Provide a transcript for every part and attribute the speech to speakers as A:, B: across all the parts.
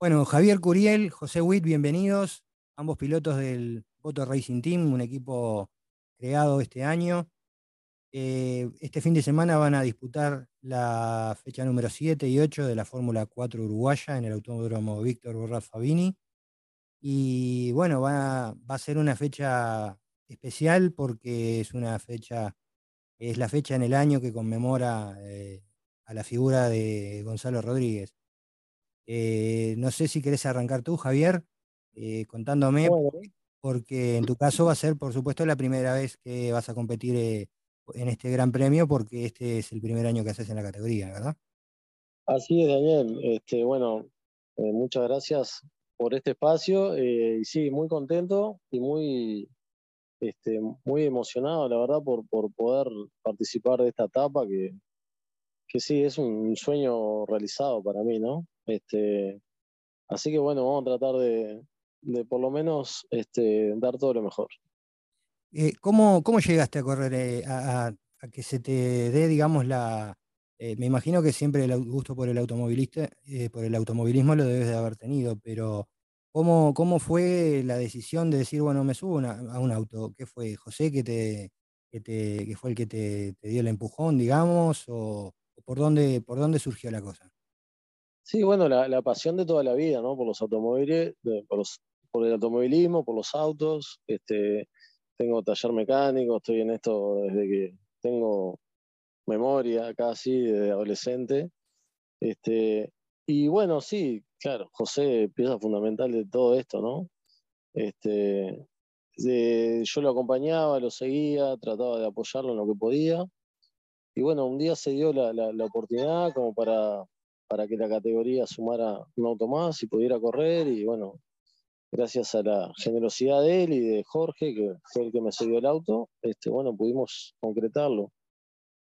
A: Bueno, Javier Curiel, José Witt, bienvenidos, ambos pilotos del Moto Racing Team, un equipo creado este año. Eh, este fin de semana van a disputar la fecha número 7 y 8 de la Fórmula 4 uruguaya en el Autódromo Víctor Borras Fabini. Y bueno, va, a ser una fecha especial porque es una fecha, es la fecha en el año que conmemora eh, a la figura de Gonzalo Rodríguez. Eh, no sé si querés arrancar tú, Javier, eh, contándome, porque en tu caso va a ser, por supuesto, la primera vez que vas a competir eh, en este gran premio, porque este es el primer año que haces en la categoría, ¿verdad?
B: Así es, Daniel. Este, bueno, muchas gracias por este espacio. y sí, muy contento y muy, este, muy emocionado, la verdad, por, por poder participar de esta etapa que, que sí, es un sueño realizado para mí, ¿no? Este, así que bueno, vamos a tratar de, por lo menos este, dar todo lo mejor.
A: Eh, ¿cómo, ¿cómo, llegaste a correr, eh, a, que se te dé, digamos, la... Eh, me imagino que siempre el gusto por el automovilista, por el automovilismo lo debes de haber tenido, pero ¿cómo, ¿cómo fue la decisión de decir, bueno, me subo a un auto? ¿Qué fue, José, que, te, que, te, que fue el que te, te, dio el empujón, digamos? ¿O, por, dónde, por dónde surgió la cosa?
B: Sí, bueno, la, pasión de toda la vida, ¿no? Por los automóviles, por, el automovilismo, por los autos. Este, tengo taller mecánico, estoy en esto desde que tengo memoria casi, de adolescente. Este, y bueno, sí, claro, José, pieza fundamental de todo esto, ¿no? Este, yo lo acompañaba, lo seguía, trataba de apoyarlo en lo que podía. Y bueno, un día se dio la oportunidad como para para que la categoría sumara un auto más y pudiera correr. Y bueno, gracias a la generosidad de él y de Jorge, que fue el que me cedió el auto, este, bueno, pudimos concretarlo.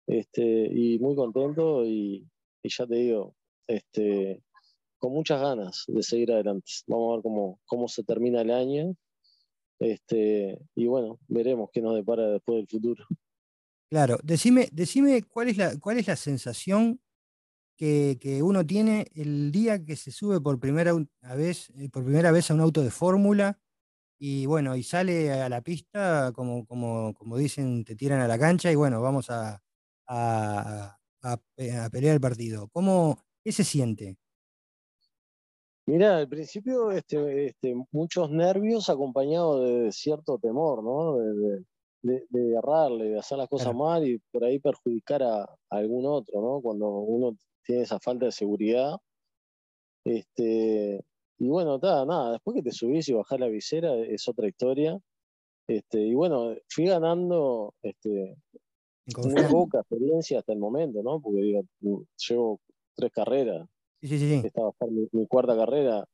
B: Este, y muy contento y, ya te digo, este, con muchas ganas de seguir adelante. Vamos a ver cómo, cómo se termina el año. Este, y bueno, veremos qué nos depara después del futuro.
A: Claro, decime, decime cuál es la, cuál es la sensación que, uno tiene el día que se sube por primera vez, eh, por primera vez a un auto de fórmula y bueno, y sale a la pista, como, como, como dicen, te tiran a la cancha y bueno, vamos a, a, pelear el partido. ¿Cómo, ¿Qué se siente?
B: Mira, al principio este, este, muchos nervios acompañados de cierto temor, ¿no? De, errarle, de hacer las cosas mal y por ahí perjudicar a, a, algún otro, ¿no? Cuando uno tiene esa falta de seguridad. Este, y bueno, nada, nada, después que te subís y bajás la visera es otra historia. Este, y bueno, fui ganando este, muy poca experiencia hasta el momento, ¿no? Porque digo, llevo tres carreras.
A: Sí, sí, sí.
B: Esta va a ser mi, cuarta carrera.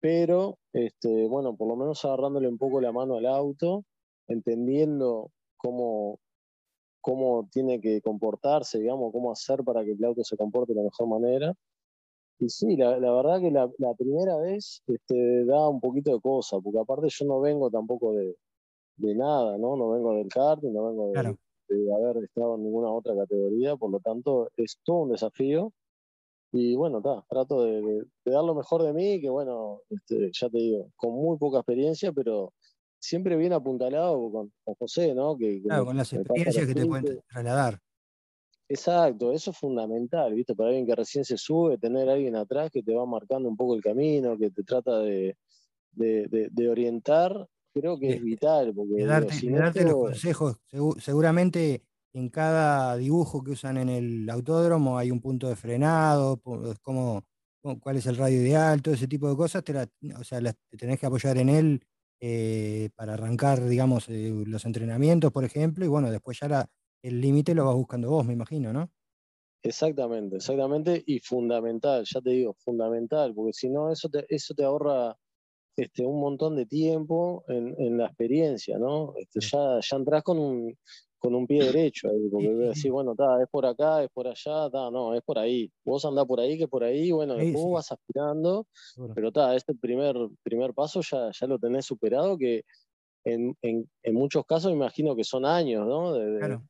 B: Pero, este, bueno, por lo menos agarrándole un poco la mano al auto, entendiendo cómo, cómo tiene que comportarse, digamos, cómo hacer para que el auto se comporte de la mejor manera. Y sí, la, verdad que la, primera vez este, da un poquito de cosa, porque aparte yo no vengo tampoco de, nada, ¿no? No vengo del karting, no vengo de, haber estado en ninguna otra categoría, por lo tanto es todo un desafío. Y bueno, trato de, dar lo mejor de mí, que bueno, este, ya te digo, con muy poca experiencia, pero siempre bien apuntalado con, José, ¿no?
A: Que, claro, con las experiencias que te pueden trasladar.
B: Exacto, eso es fundamental, ¿viste? Para alguien que recién se sube, tener a alguien atrás que te va marcando un poco el camino, que te trata de, orientar, creo que es vital. Porque,
A: darte, los consejos. seguramente en cada dibujo que usan en el autódromo hay un punto de frenado, cómo, cuál es el radio ideal, todo ese tipo de cosas, te o sea, te tenés que apoyar en él eh, para arrancar, digamos, eh, los entrenamientos, por ejemplo, y bueno, después ya el límite lo vas buscando vos, me imagino, ¿no?
B: Exactamente, exactamente, y fundamental, ya te digo, fundamental, porque si no, eso te, eso te ahorra este, un montón de tiempo en, la experiencia, ¿no? Este, ya, ya entras con un, con un pie derecho ahí, porque decir, bueno, es por acá, es por allá, no, es por ahí. Vos andás por ahí, que por ahí, bueno, después vas aspirando, pero está, este primer, primer paso ya, ya lo tenés superado, que en, muchos casos imagino que son años, ¿no?
A: claro.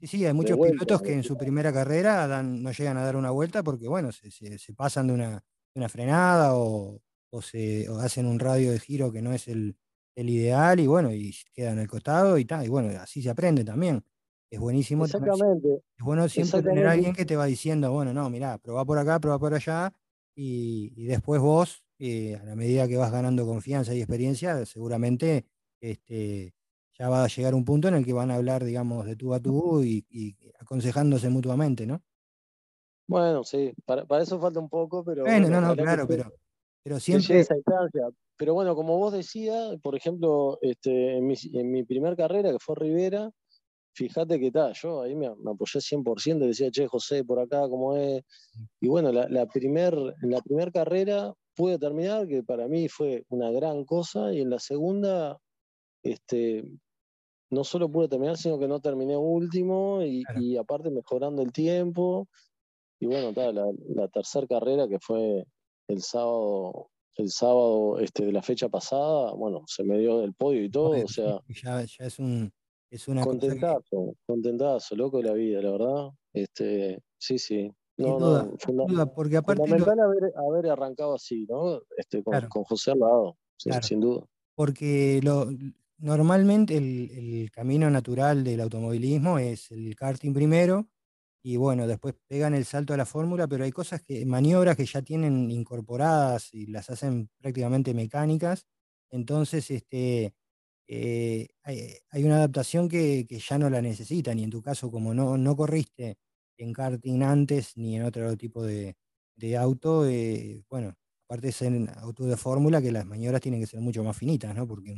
A: Sí, sí, hay muchos pilotos que en su primera carrera dan, no llegan a dar una vuelta porque, bueno, se, pasan de una, una frenada o, se hacen un radio de giro que no es el, ideal y bueno, y queda en el costado y tal, y bueno, así se aprende también. Es buenísimo.
B: Exactamente.
A: es bueno siempre tener a alguien que te va diciendo, bueno, no, mirá, probá por acá, probá por allá, y, después vos, eh, a la medida que vas ganando confianza y experiencia, seguramente este, ya va a llegar un punto en el que van a hablar, digamos, de tú a tú y, aconsejándose mutuamente, ¿no?
B: Bueno, sí, para, eso falta un poco, pero...
A: Bueno, no, no, claro, pero, pero siempre...
B: Esa instancia. Pero bueno, como vos decías, por ejemplo, este, en, mi, en mi primer carrera, que fue Rivera, fíjate que tal, yo ahí me, apoyé 100%, decía, che, José, por acá, ¿cómo es? Y bueno, la, la primer, en la primera carrera pude terminar, que para mí fue una gran cosa, y en la segunda este, no solo pude terminar, sino que no terminé último y, aparte mejorando el tiempo. Y bueno, la, la tercera carrera que fue el sábado, el sábado este, de la fecha pasada, bueno, se me dio el podio y todo, o sea.
A: Ya, ya es un es una
B: contentazo, contentazo, loco de la vida, la verdad. Este, sí, sí.
A: No, no, porque aparte
B: fundamental haber, arrancado así, ¿no? Este, con, José al lado, sin duda.
A: Porque lo, normalmente el, camino natural del automovilismo es el karting primero y bueno, después pegan el salto a la fórmula, pero hay cosas que, maniobras que ya tienen incorporadas y las hacen prácticamente mecánicas. Entonces, este, eh, hay, una adaptación que, ya no la necesitan y en tu caso, como no, no corriste en karting antes ni en otro tipo de, auto, eh, bueno, aparte es en auto de fórmula que las maniobras tienen que ser mucho más finitas, ¿no? Porque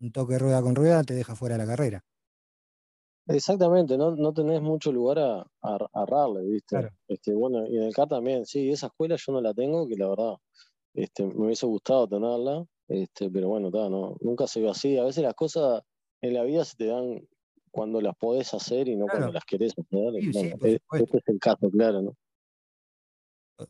A: un toque rueda con rueda te deja fuera de la carrera.
B: Exactamente, no, no tenés mucho lugar a, a, ¿viste? Este, bueno, y en el CAR también, sí, esa escuela yo no la tengo, que la verdad este, me hubiese gustado tenerla, este, pero bueno, no, nunca se ve así. A veces las cosas en la vida se te dan cuando las podés hacer y no cuando las querés hacer. E, este es el caso, claro, ¿no?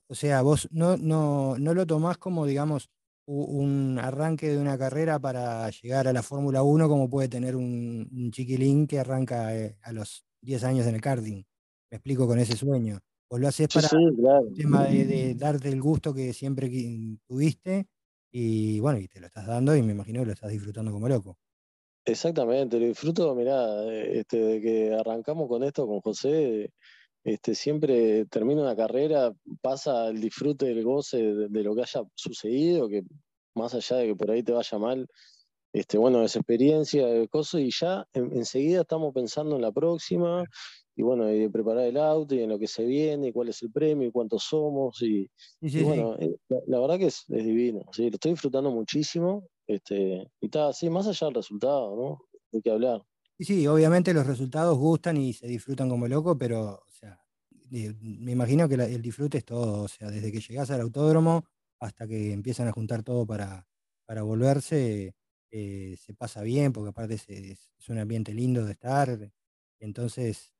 A: O sea, vos no, no, no lo tomás como, digamos, un arranque de una carrera para llegar a la Fórmula 1 como puede tener un, chiquilín que arranca eh, a los 10 años en el karting. Me explico con ese sueño. O lo haces para el tema de, darte el gusto que siempre tuviste y bueno, y te lo estás dando y me imagino que lo estás disfrutando como loco.
B: Exactamente, lo disfruto, mirá, este, de que arrancamos con esto con José, este, siempre termina una carrera, pasa el disfrute, el goce de, lo que haya sucedido, que más allá de que por ahí te vaya mal, este, bueno, esa experiencia, de cosas, y ya enseguida estamos pensando en la próxima, y bueno, y de preparar el auto, y en lo que se viene, y cuál es el premio, y cuántos somos, y, bueno, eh, la, verdad que es, divino, lo estoy disfrutando muchísimo, este, y está así, más allá del resultado, ¿no? Hay que hablar.
A: Sí, sí, obviamente los resultados gustan y se disfrutan como loco, pero me imagino que el disfrute es todo, o sea, desde que llegas al autódromo hasta que empiezan a juntar todo para, para volverse, eh, se pasa bien, porque aparte es, un ambiente lindo de estar, entonces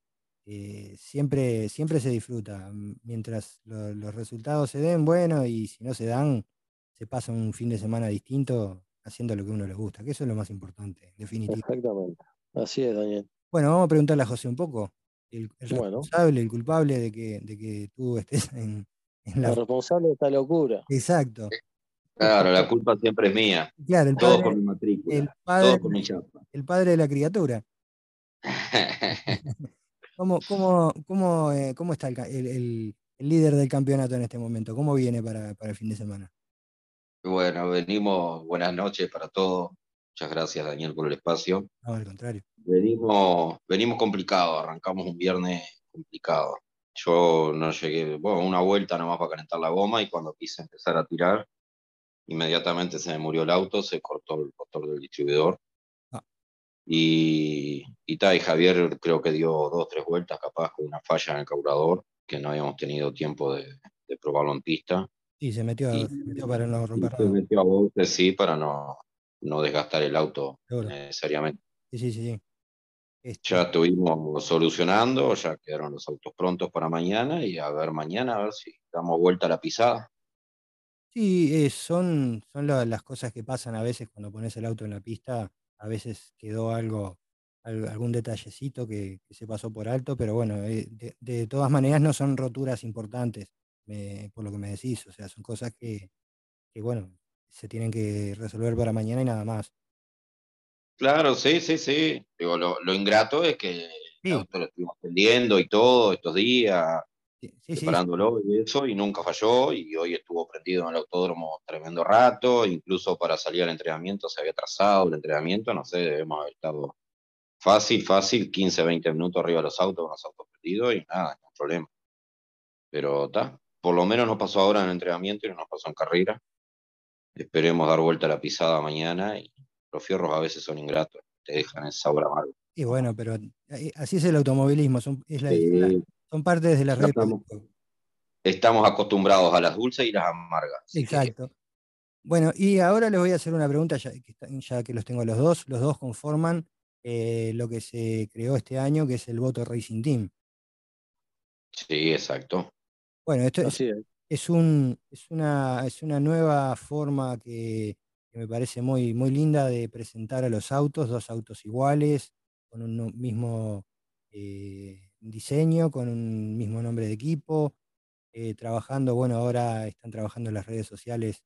A: eh, siempre, siempre se disfruta, mientras los resultados se den, bueno, y si no se dan, se pasa un fin de semana distinto haciendo lo que uno le gusta, que eso es lo más importante, definitivamente.
B: Exactamente. Así es, Daniel.
A: Bueno, vamos a preguntarle a José un poco. El, responsable, el culpable de que, de que tú estés en,
B: la. El responsable de esta locura.
A: Exacto.
C: Claro, la culpa siempre es mía.
A: Claro, el padre,
C: Todo por mi matrícula.
A: El padre, todo por mi chapa. El padre de la criatura. ¿Cómo, cómo, cómo, eh, cómo está el, el, el, líder del campeonato en este momento? ¿Cómo viene para, para el fin de semana?
C: Bueno, venimos, buenas noches para todos. Muchas gracias, Daniel, por el espacio.
A: No, al contrario.
C: Venimos, venimos complicados, arrancamos un viernes complicado. Yo no llegué, bueno, una vuelta nomás para calentar la goma y cuando quise empezar a tirar, inmediatamente se me murió el auto, se cortó el motor del distribuidor. Ah. Y, y, y Javier creo que dio dos tres vueltas, capaz con una falla en el carburador, que no habíamos tenido tiempo de, de probarlo en pista.
A: Sí, se metió, se metió para no romper
C: Se metió a bote, sí, para no, no desgastar el auto necesariamente.
A: Sí, sí, sí.
C: Este ya estuvimos solucionando, ya quedaron los autos prontos para mañana y a ver mañana, a ver si damos vuelta a la pisada.
A: Sí, eh, son, son las cosas que pasan a veces cuando pones el auto en la pista. A veces quedó algo, algún detallecito que, se pasó por alto, pero bueno, eh, de, todas maneras no son roturas importantes. por lo que me decís. O sea, son cosas que, bueno, se tienen que resolver para mañana y nada más.
C: Claro, sí, sí, sí. Digo, lo, ingrato es que auto lo estuvimos atendiendo y todo estos días, preparándolo y eso, y nunca falló, y hoy estuvo prendido en el autódromo tremendo rato, incluso para salir al entrenamiento se había trazado el entrenamiento, no sé, debemos haber estado fácil, fácil, 15, 20 minutos arriba de los autos, con los autos perdidos y nada, no problema. Pero está, por lo menos nos pasó ahora en el entrenamiento y no nos pasó en carrera. Esperemos dar vuelta a la pisada mañana y los fierros a veces son ingratos, te dejan esa obra mal.
A: Y bueno, pero eh, así es el automovilismo, son, son partes de la red.
C: Estamos, acostumbrados a las dulces y las amargas.
A: Exacto. Bueno, y ahora les voy a hacer una pregunta, ya que, ya que los tengo los dos. Los dos conforman eh, lo que se creó este año, que es el Voto Racing Team.
C: Sí, exacto.
A: Bueno, esto es, un, es, una, es una nueva forma que, me parece muy, muy linda de presentar a los autos, dos autos iguales, con un mismo eh, diseño, con un mismo nombre de equipo, eh, trabajando, bueno, ahora están trabajando en las redes sociales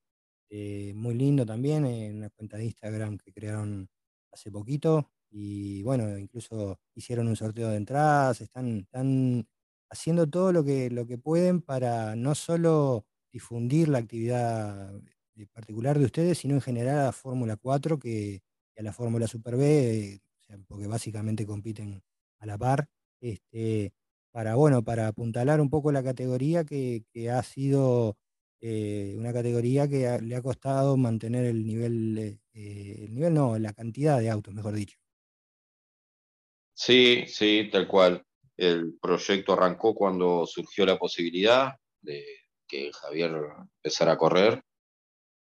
A: muy lindo también, en una cuenta de Instagram que crearon hace poquito, y bueno, incluso hicieron un sorteo de entradas, están, están haciendo todo lo que, lo que pueden para no solo difundir la actividad eh, particular de ustedes, sino en general a la Fórmula 4 que, a la Fórmula Super B, porque básicamente compiten a la par, este, para, bueno, para apuntalar un poco la categoría que, ha sido eh, una categoría que le ha costado mantener el nivel, eh, el nivel no, la cantidad de autos, mejor dicho.
C: Sí, sí, tal cual. El proyecto arrancó cuando surgió la posibilidad de que Javier empezara a correr.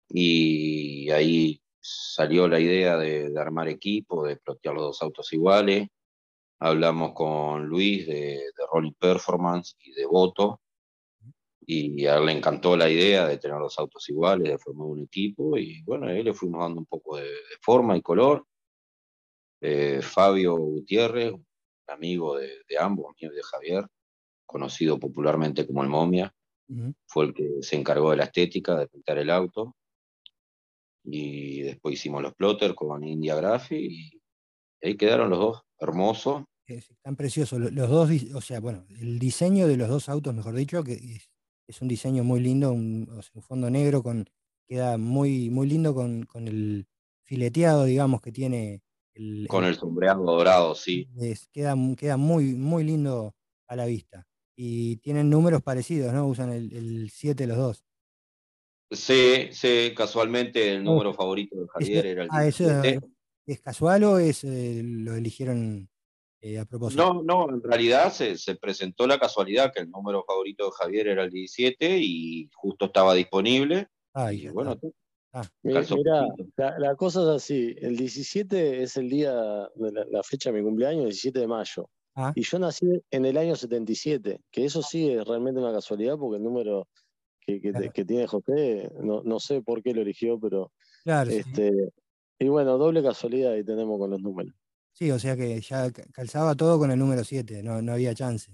C: Y ahí salió la idea de, armar equipo, de plotear los dos autos iguales. Hablamos con Luis de, de Rolling Performance y de Voto y a él le encantó la idea de tener los autos iguales, de formar un equipo. Y bueno, ahí le fuimos dando un poco de forma y color. Eh, Fabio Gutiérrez, amigo de, ambos, mío y de Javier, conocido popularmente como el Momia, fue el que se encargó de la estética, de pintar el auto. Y después hicimos los plotters con India Graphy y ahí quedaron los dos, hermosos.
A: Están preciosos. Los dos, o sea, bueno, el diseño de los dos autos, mejor dicho, que es, un diseño muy lindo, un, fondo negro con, queda muy, muy lindo con, con el fileteado, digamos, que tiene
C: con el, sombreado dorado, sí.
A: queda, queda muy, muy lindo a la vista. Y tienen números parecidos, ¿no? Usan el 7 los dos.
C: Sí, sí, casualmente el oh, número favorito de Javier era el ah,
A: ¿Es casual o es, eh, lo eligieron eh, a propósito?
C: No, no, en realidad se, presentó la casualidad que el número favorito de Javier era el 17 y justo estaba disponible.
B: Ah, y bueno, Ah, mira, la, cosa es así, el 17 es el día, de la, fecha de mi cumpleaños, el 17 de mayo. Ah. Y yo nací en el año 77, que eso sí es realmente una casualidad porque el número que, tiene José, no, sé por qué lo eligió, pero... Claro, este, Y bueno, doble casualidad ahí tenemos con los números.
A: Sí, o sea que ya calzaba todo con el número 7, no, no había chance.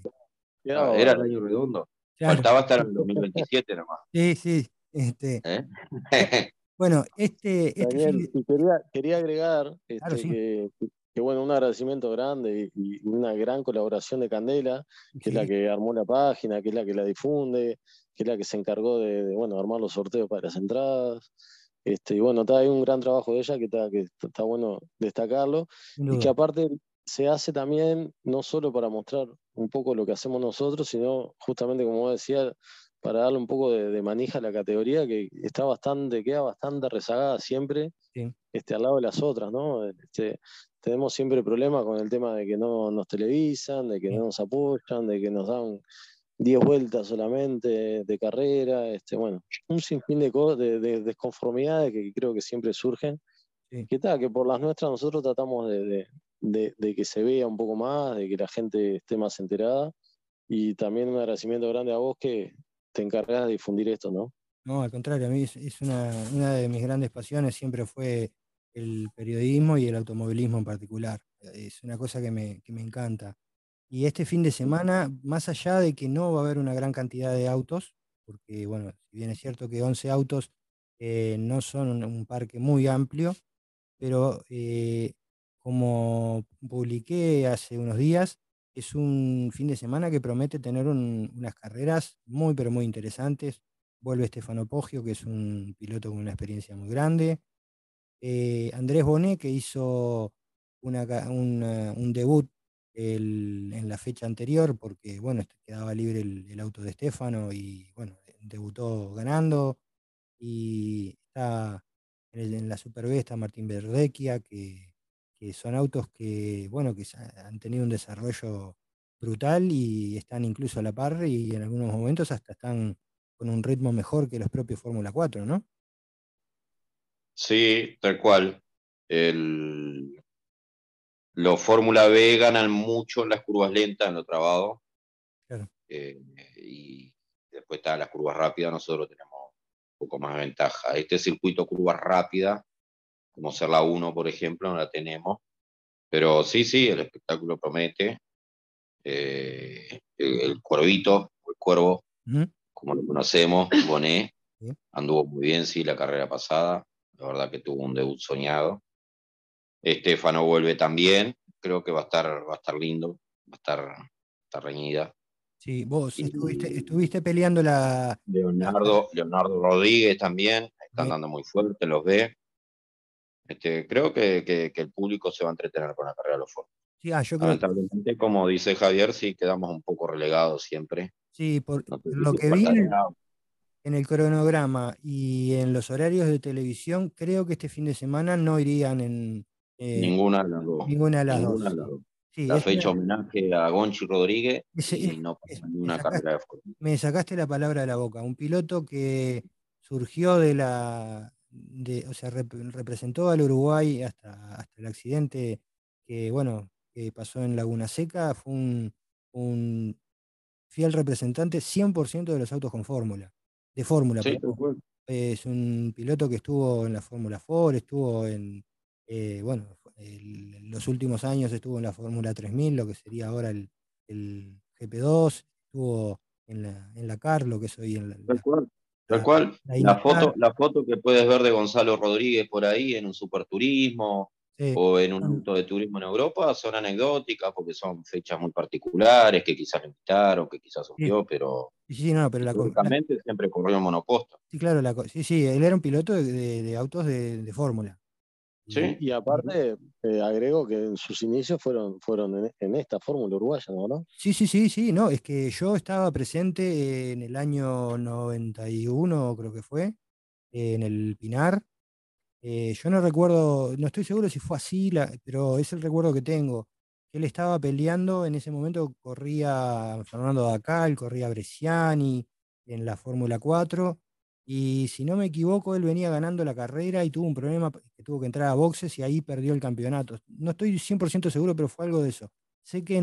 C: Ah, era el año redondo. Faltaba estar en el 2027 nomás.
A: Sí, sí. Este, ¿Eh? Bueno, este.
B: este quería, quería, agregar este, que, bueno, un agradecimiento grande y, una gran colaboración de Candela, que es la que armó la página, que es la que la difunde, que es la que se encargó de, bueno, armar los sorteos para las entradas. Este, y bueno, está, hay un gran trabajo de ella que está, que está bueno destacarlo. Y que aparte se hace también no solo para mostrar un poco lo que hacemos nosotros, sino justamente, como decía, para darle un poco de, manija a la categoría que está bastante, queda bastante rezagada siempre este, al lado de las otras, ¿no? Este, tenemos siempre problemas con el tema de que no nos televisan, de que no nos apoyan, de que nos dan 10 vueltas solamente de carrera, este, bueno, un sinfín de, de, desconformidades que creo que siempre surgen. Que tal, que por las nuestras nosotros tratamos de, de que se vea un poco más, de que la gente esté más enterada. Y también un agradecimiento grande a vos que, te encargas de difundir esto, ¿no?
A: No, al contrario, a mí es, una, de mis grandes pasiones, siempre fue el periodismo y el automovilismo en particular. Es una cosa que me, encanta. Y este fin de semana, más allá de que no va a haber una gran cantidad de autos, porque bueno, si bien es cierto que 11 autos eh, no son un parque muy amplio, pero eh, como publiqué hace unos días, es un fin de semana que promete tener unas carreras muy, pero muy interesantes. Vuelve Stefano Poggio, que es un piloto con una experiencia muy grande. Eh, Andrés Bonet, que hizo un debut en la fecha anterior, porque bueno, este, quedaba libre el, auto de Stefano y bueno, debutó ganando. Y está en, la Super B está Martín Verdecchia, que que son autos que, bueno, que han tenido un desarrollo brutal y están incluso a la par y en algunos momentos hasta están con un ritmo mejor que los propios Fórmula 4, ¿no?
C: Sí, tal cual. Los Fórmula B ganan mucho en las curvas lentas, en lo trabado. Claro. Eh, y después están las curvas rápidas, nosotros tenemos un poco más de ventaja. Este circuito curvas rápidas como ser la 1, por ejemplo, no la tenemos. Pero sí, sí, el espectáculo promete. Eh, el, cuervito, el cuervo, como lo conocemos, Bonet, anduvo muy bien, sí, la carrera pasada. La verdad que tuvo un debut soñado. Estefano vuelve también. Creo que va a estar, va a estar lindo, va a estar, reñida.
A: Sí, vos estuviste, estuviste, peleando la.
C: Leonardo, Leonardo Rodríguez también, están dando muy fuerte, los ve. Este, creo que, el público se va a entretener con la carrera de los Ford.
A: Sí, ah,
C: Lamentablemente, como dice Javier, sí quedamos un poco relegados siempre.
A: Sí, por lo que vi en, el cronograma y en los horarios de televisión, creo que este fin de semana no irían en
C: eh, ninguna de las dos.
A: Ninguna de las
C: dos. la fecha homenaje a Gonchi Rodríguez y no pasa ninguna carrera de Ford.
A: Me sacaste la palabra de la boca. Un piloto que surgió de la, o sea, representó al Uruguay hasta, hasta el accidente que, bueno, que pasó en Laguna Seca, fue un, fiel representante 100% de los autos con fórmula, de fórmula. es un piloto que estuvo en la Fórmula Ford, estuvo en, eh, bueno, los últimos años estuvo en la Fórmula 3000, lo que sería ahora el, GP2, estuvo en la, en la CAR, lo que es hoy en la,
C: Tal cual. La, foto, la foto que puedes ver de Gonzalo Rodríguez por ahí en un superturismo o en un auto de turismo en Europa son anecdóticas porque son fechas muy particulares que quizás le invitaron, que quizás surgió, pero.
A: Sí, no, pero la,
C: siempre corrió en monoposto.
A: Sí, claro, sí, sí, él era un piloto de, autos de fórmula.
B: Y aparte, eh, agrego que en sus inicios fueron, fueron en, esta fórmula uruguaya, ¿no?
A: Sí, sí, sí, sí, no, es que yo estaba presente en el año 91, creo que fue, en el Pinar. Eh, yo no recuerdo, no estoy seguro si fue así, pero es el recuerdo que tengo. Él estaba peleando, en ese momento corría Fernando Dacal, corría Bresciani en la Fórmula 4 y si no me equivoco, él venía ganando la carrera y tuvo un problema que tuvo que entrar a boxes y ahí perdió el campeonato. No estoy 100% seguro, pero fue algo de eso. Sé que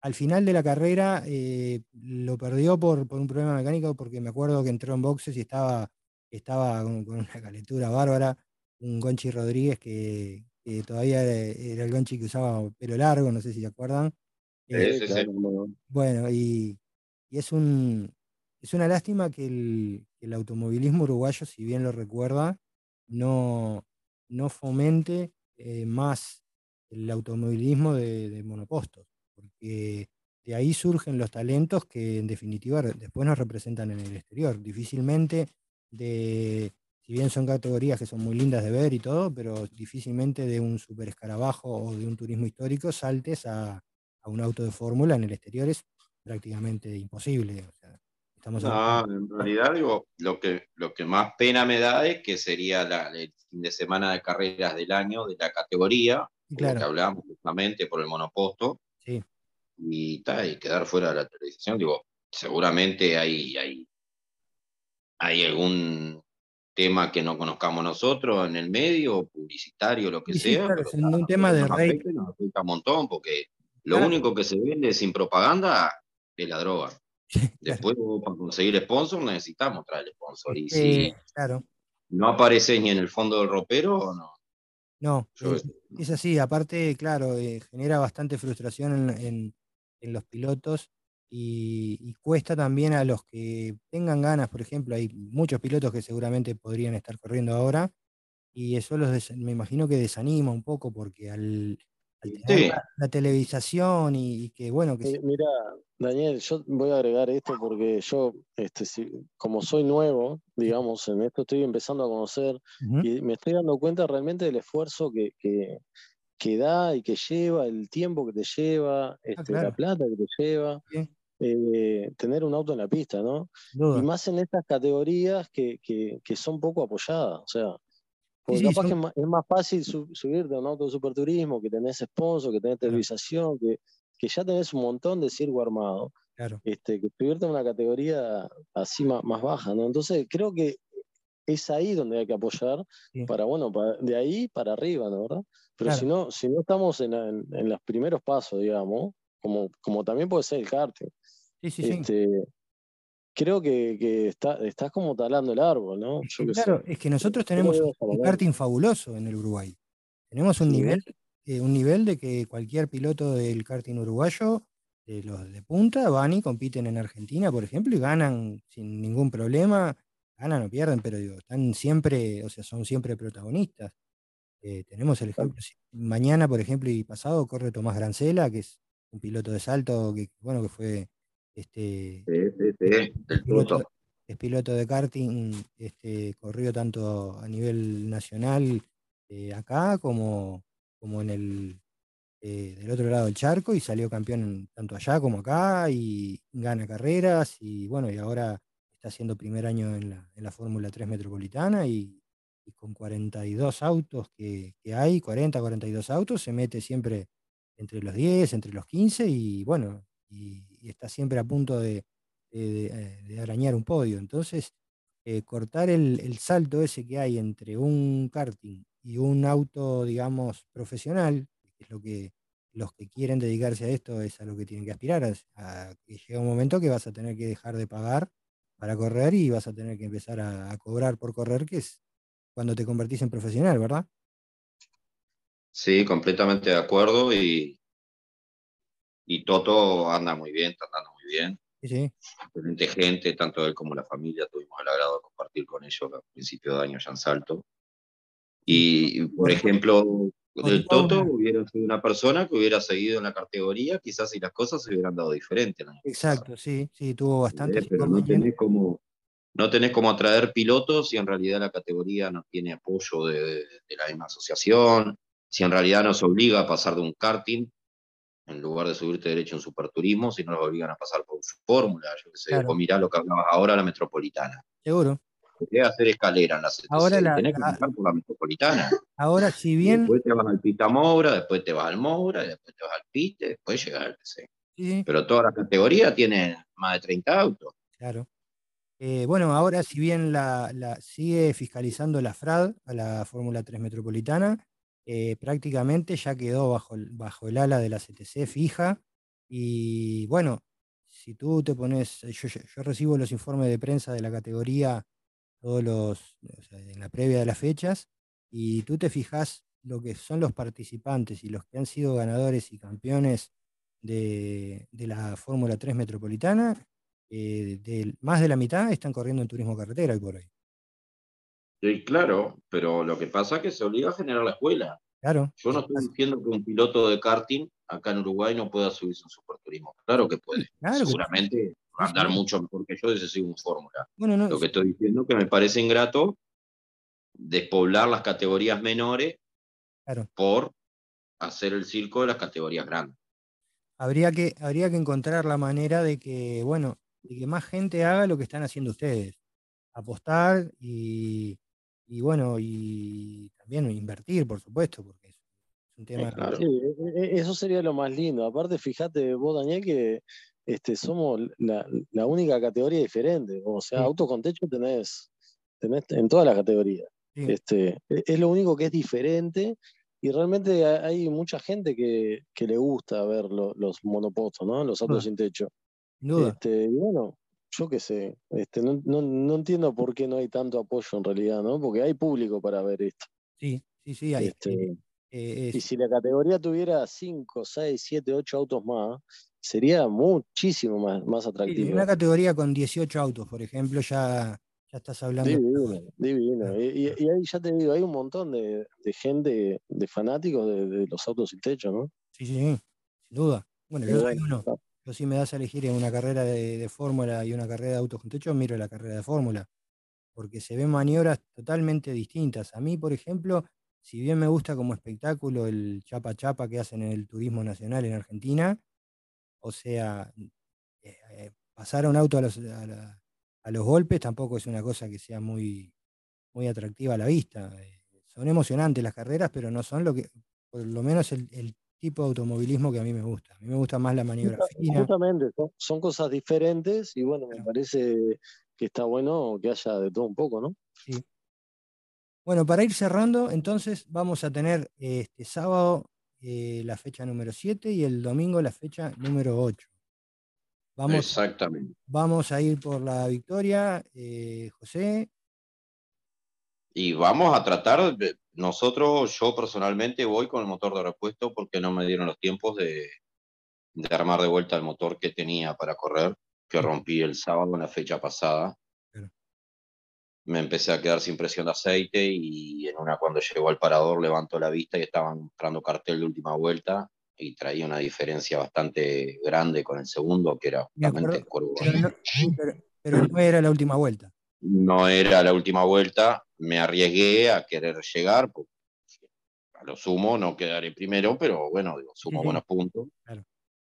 A: al final de la carrera eh, lo perdió por, un problema mecánico porque me acuerdo que entró en boxes y estaba, estaba con, una calentura bárbara. Un Gonchi Rodríguez que, todavía era el Gonchi que usaba pelo largo, no sé si se acuerdan.
C: Eh,
A: bueno, y es un, es una lástima que el, automovilismo uruguayo, si bien lo recuerda, no, no fomente eh, más el automovilismo de, monopostos, porque de ahí surgen los talentos que en definitiva después nos representan en el exterior. Difícilmente, de, si bien son categorías que son muy lindas de ver y todo, pero difícilmente de un super escarabajo o de un turismo histórico saltes a, un auto de fórmula en el exterior es prácticamente imposible
C: no, en realidad digo, lo que, lo que más pena me da es que sería el fin de semana de carreras del año de la categoría, que hablábamos justamente por el monoposto,
A: sí.
C: y, y quedar fuera de la televisión. Digo, seguramente hay, hay, hay algún tema que no conozcamos nosotros en el medio, publicitario, lo que sea.
A: Claro, es un tema de rey.
C: Nos afecta un montón, porque lo único que se vende sin propaganda es la droga. Después, para conseguir sponsor, necesitamos traer sponsor. Y si
A: claro.
C: no aparece ni en el fondo del ropero, no.
A: No, es, así. Aparte, claro, eh, genera bastante frustración en, los pilotos y, cuesta también a los que tengan ganas, por ejemplo, hay muchos pilotos que seguramente podrían estar corriendo ahora, y eso los me imagino que desanima un poco porque al, la, televisación y, que bueno que
B: eh, mira Daniel yo voy a agregar esto porque yo este como soy nuevo digamos en esto estoy empezando a conocer y me estoy dando cuenta realmente del esfuerzo que, que, da y que lleva el tiempo que te lleva ah, este, la plata que te lleva eh, tener un auto en la pista, ¿no? Y más en estas categorías que, que, son poco apoyadas, o sea, porque capaz que es más, fácil subirte a un auto de superturismo, que tenés sponsor, que tenés televisación, que, que ya tenés un montón de circo armado.
A: Claro.
B: Este, que subirte a una categoría así más, baja, ¿no? Entonces creo que es ahí donde hay que apoyar para, bueno, de ahí para arriba, ¿no? ¿verdad? Pero si, no, si no estamos en, en, los primeros pasos, digamos, como, como también puede ser el karting.
A: Sí, sí, sí.
B: Este, creo que, estás como talando el árbol, ¿no?
A: claro, es que nosotros tenemos un karting fabuloso en el Uruguay. Tenemos un nivel, eh, un nivel de que cualquier piloto del karting uruguayo, de los de punta, van y compiten en Argentina, por ejemplo, y ganan sin ningún problema, ganan o pierden, pero digo, están siempre, o sea, son siempre protagonistas. Eh, tenemos el ejemplo, mañana, por ejemplo, y pasado corre Tomás Grancela, que es un piloto de salto que, bueno, que fue este, es, piloto, de karting, este, corrió tanto a nivel nacional eh, acá como, como en el eh, del otro lado del charco y salió campeón tanto allá como acá y gana carreras y bueno, y ahora está haciendo primer año en la, en la Fórmula 3 Metropolitana y, con 42 autos que, que, hay, 40, 42 autos, se mete siempre entre los 10, entre los 15 y bueno, y, está siempre a punto de, eh, arañar un podio. Entonces, eh, cortar el, salto ese que hay entre un karting y un auto, digamos, profesional, que es lo que los que quieren dedicarse a esto es a lo que tienen que aspirar, a, que llega un momento que vas a tener que dejar de pagar para correr y vas a tener que empezar a, a cobrar por correr, que es cuando te convertís en profesional, ¿verdad?
C: Sí, completamente de acuerdo y, y Toto anda muy bien, está andando muy bien.
A: Sí.
C: Excelente gente, tanto él como la familia, tuvimos el agrado de compartir con ellos a principio de año ya en Salto. Y, por ejemplo, del Toto hubiera sido una persona que hubiera seguido en la categoría, quizás si las cosas se hubieran dado diferentes.
A: Exacto, sí, sí, tuvo bastante.
C: Pero no tenés como no tenés como atraer pilotos si en realidad la categoría no tiene apoyo de, de, la misma asociación, si en realidad nos obliga a pasar de un karting en lugar de subirte derecho en superturismo, si no los obligan a pasar por su fórmula, yo qué sé, o mirá lo que hablabas ahora, la metropolitana.
A: Seguro.
C: Querés hacer escalera en la CTC, ahora la, tenés que pasar por la metropolitana.
A: Ahora, si bien.
C: después te vas al Pita Moura, después te vas al Moura, después te vas al Pite, después llegar al TC. Sí. Pero toda la categoría tiene más de 30 autos.
A: Claro. Eh, bueno, ahora si bien la, la, sigue fiscalizando la FRAD a la Fórmula 3 Metropolitana, eh, prácticamente ya quedó bajo, bajo el ala de la CTC fija. Y bueno, si tú te pones, yo, recibo los informes de prensa de la categoría todos los, en la previa de las fechas, y tú te fijas lo que son los participantes y los que han sido ganadores y campeones de, la Fórmula 3 Metropolitana, eh, más de la mitad están corriendo en turismo carretera hoy por hoy.
C: Sí, claro, pero lo que pasa es que se obliga a generar la escuela.
A: Claro.
C: Yo no estoy diciendo que un piloto de karting acá en Uruguay no pueda subirse un superturismo. Claro que puede. Seguramente va a andar mucho mejor que yo si sigue un fórmula. lo que estoy diciendo es que me parece ingrato despoblar las categorías menores por hacer el circo de las categorías grandes.
A: Habría que, habría que encontrar la manera de que, bueno, de que más gente haga lo que están haciendo ustedes. Apostar y, y bueno, y también invertir, por supuesto, porque es un tema...
B: Sí, e, e, eso sería lo más lindo. Aparte, fíjate vos, Daniel, que este, somos la, única categoría diferente. O sea, auto con techo tenés, tenés en todas las categorías. Este, e, es lo único que es diferente y realmente hay mucha gente que, le gusta ver los monopostos, ¿no? Los autos sin techo. Este, y bueno, yo qué sé, este, no, entiendo por qué no hay tanto apoyo en realidad, ¿no? Porque hay público para ver esto.
A: Sí, sí, sí, hay.
B: Este, eh, y si la categoría tuviera 5, 6, 7, 8 autos más, sería muchísimo más, más atractivo.
A: una categoría con 18 autos, por ejemplo, ya, ya estás hablando.
B: Divino, divino. Y, ahí ya te digo, hay un montón de, gente, de fanáticos de, los autos sin techo, ¿no?
A: Sí, sí, sin duda. Bueno, yo soy uno. Si me das a elegir en una carrera de, fórmula y una carrera de autos con techo, miro la carrera de fórmula, porque se ven maniobras totalmente distintas. A mí, por ejemplo, si bien me gusta como espectáculo el chapa chapa que hacen en el turismo nacional en Argentina, o sea, eh, eh, pasar a un auto a los, a, los, golpes tampoco es una cosa que sea muy, muy atractiva a la vista. Eh, son emocionantes las carreras, pero no son lo que, por lo menos el, tipo de automovilismo que a mí me gusta. A mí me gusta más la maniobra fina.
B: Justamente, son, cosas diferentes y bueno, me parece que está bueno que haya de todo un poco, ¿no?
A: Sí. Bueno, para ir cerrando, entonces vamos a tener este sábado eh, la fecha número 7 y el domingo la fecha número 8.
C: Vamos, Exactamente.
A: Vamos a ir por la victoria, eh, José.
C: Y vamos a tratar, de, nosotros, yo personalmente voy con el motor de repuesto porque no me dieron los tiempos de, de armar de vuelta el motor que tenía para correr, que rompí el sábado en la fecha pasada. Me empecé a quedar sin presión de aceite y en una cuando llegó al parador levantó la vista y estaban mostrando cartel de última vuelta y traía una diferencia bastante grande con el segundo, que era
A: justamente pero no, era la última vuelta.
C: No era la última vuelta, me arriesgué a querer llegar, a lo sumo no quedaré primero, pero bueno, digo, sumo buenos puntos.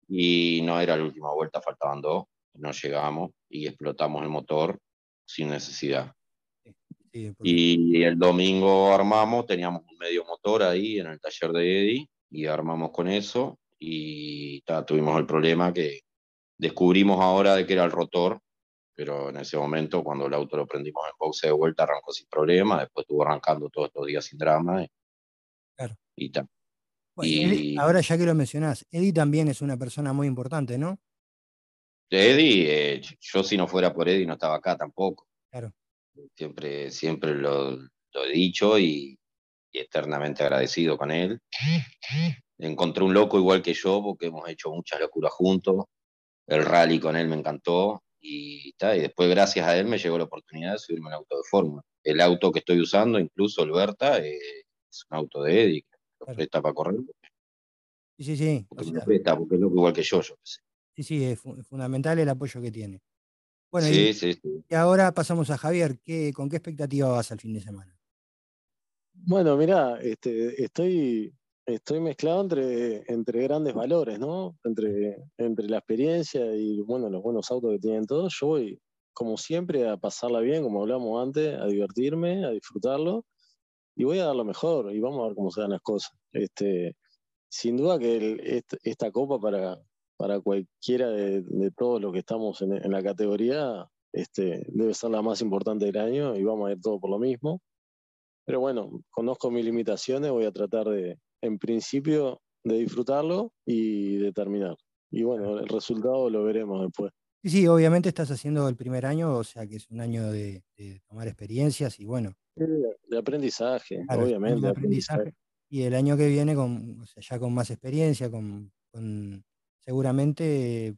C: Y no era la última vuelta, faltaban dos, no llegamos y explotamos el motor sin necesidad. Y el domingo armamos, teníamos un medio motor ahí en el taller de Eddie y armamos con eso y tuvimos el problema que descubrimos ahora de que era el rotor, pero en ese momento cuando el auto lo prendimos en boxe de vuelta arrancó sin problema, después estuvo arrancando todos estos días sin drama. Y,
A: claro.
C: Y,
A: ahora ya que lo mencionás, Eddie también es una persona muy importante, ¿no?
C: Eddie, eh, yo si no fuera por Eddie no estaba acá tampoco.
A: Claro.
C: Siempre, siempre lo, he dicho y, eternamente agradecido con él. Encontré un loco igual que yo porque hemos hecho muchas locuras juntos. El rally con él me encantó y, y después gracias a él me llegó la oportunidad de subirme en auto de fórmula. El auto que estoy usando, incluso el Berta, eh, es un auto de Eddie, lo presta para correr.
A: Sí, sí, sí.
C: Porque presta, porque es loco igual que yo, yo sé.
A: Sí, sí, es fundamental el apoyo que tiene. Bueno,
C: sí,
A: y,
C: sí,
A: y, ahora pasamos a Javier. ¿Qué, ¿Con qué expectativa vas al fin de semana?
B: Bueno, mira, este, estoy, estoy mezclado entre, entre grandes valores, ¿no? Entre, entre la experiencia y bueno, los buenos autos que tienen todos. Yo voy, como siempre, a pasarla bien, como hablamos antes, a divertirme, a disfrutarlo. Y voy a dar lo mejor y vamos a ver cómo se dan las cosas. Este, sin duda que esta copa para, para cualquiera de, todos los que estamos en, la categoría, este, debe ser la más importante del año y vamos a ir todo por lo mismo. Pero bueno, conozco mis limitaciones, voy a tratar de, en principio, de disfrutarlo y de terminar. Y bueno, el resultado lo veremos después.
A: Sí, sí, obviamente estás haciendo el primer año, o sea que es un año de, tomar experiencias y bueno.
B: De aprendizaje, obviamente. De aprendizaje.
A: Y el año que viene, con, o sea, ya con más experiencia, con seguramente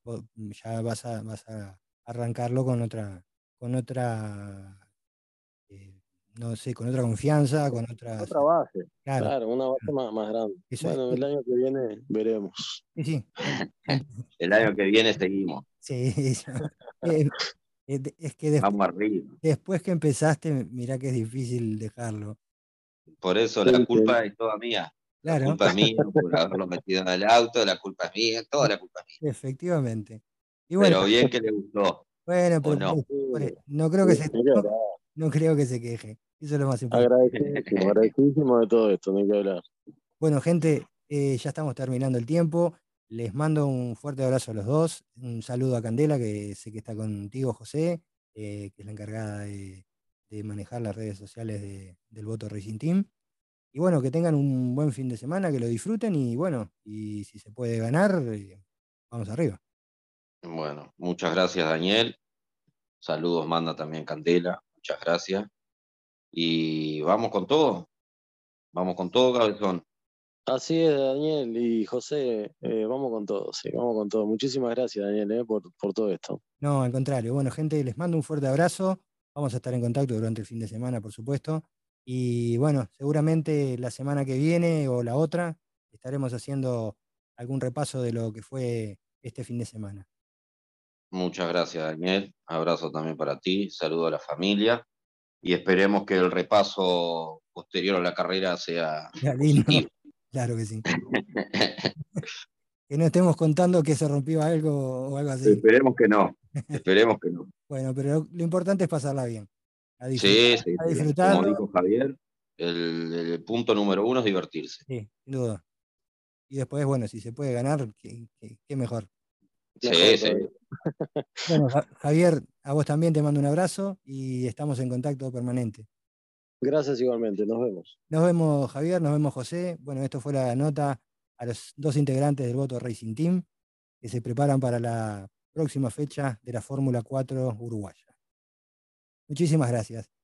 A: ya vas a, vas a arrancarlo con otra, con otra, no sé, con otra confianza, con otra...
B: Otra base, claro, una base más, grande. bueno, el año que viene veremos.
A: Sí,
C: el año que viene seguimos.
A: Sí, eh, eh, es que después,
C: Vamos arriba.
A: después que empezaste, mira que es difícil dejarlo.
C: Por eso la culpa es toda mía. La culpa es mía por haberlo metido en el auto, la culpa es mía, toda la culpa es
A: mía. Efectivamente.
C: pero bien que le gustó.
A: Bueno, pero no? no creo que se no, creo que se queje. Eso es lo más importante.
B: Agradecidísimo, agradecidísimo de todo esto, no hay que hablar.
A: Bueno, gente, eh, ya estamos terminando el tiempo. Les mando un fuerte abrazo a los dos. Un saludo a Candela, que sé que está contigo, José, eh, que es la encargada de, manejar las redes sociales del Voto Racing Team. Y bueno, que tengan un buen fin de semana, que lo disfruten y bueno, y si se puede ganar, eh, vamos arriba.
C: Bueno, muchas gracias Daniel. Saludos manda también Candela, muchas gracias. Y vamos con todo. Vamos con todo, cabezón.
B: Así es, Daniel y José, eh, vamos con todo, sí, vamos con todo. Muchísimas gracias, Daniel, eh, por, por todo esto.
A: No, al contrario. Bueno, gente, les mando un fuerte abrazo. Vamos a estar en contacto durante el fin de semana, por supuesto. Y bueno, seguramente la semana que viene o la otra estaremos haciendo algún repaso de lo que fue este fin de semana.
C: Muchas gracias, Daniel. Abrazo también para ti. Saludo a la familia. Y esperemos que el repaso posterior a la carrera sea positivo.
A: Claro que sí. que no estemos contando que se rompió algo o algo así.
C: Esperemos que no. Esperemos que no.
A: bueno, pero lo importante es pasarla bien.
C: sí, sí. Como dijo Javier, el, punto número uno es divertirse.
A: Sí, sin duda. Y después, bueno, si se puede ganar, qué, mejor.
C: Sí, sí.
A: Bueno, Javier, a vos también te mando un abrazo y estamos en contacto permanente.
B: Gracias igualmente, nos vemos.
A: Nos vemos Javier, nos vemos José. Bueno, esto fue la nota a los dos integrantes del Voto Racing Team que se preparan para la próxima fecha de la Fórmula 4 uruguaya. Muchísimas gracias.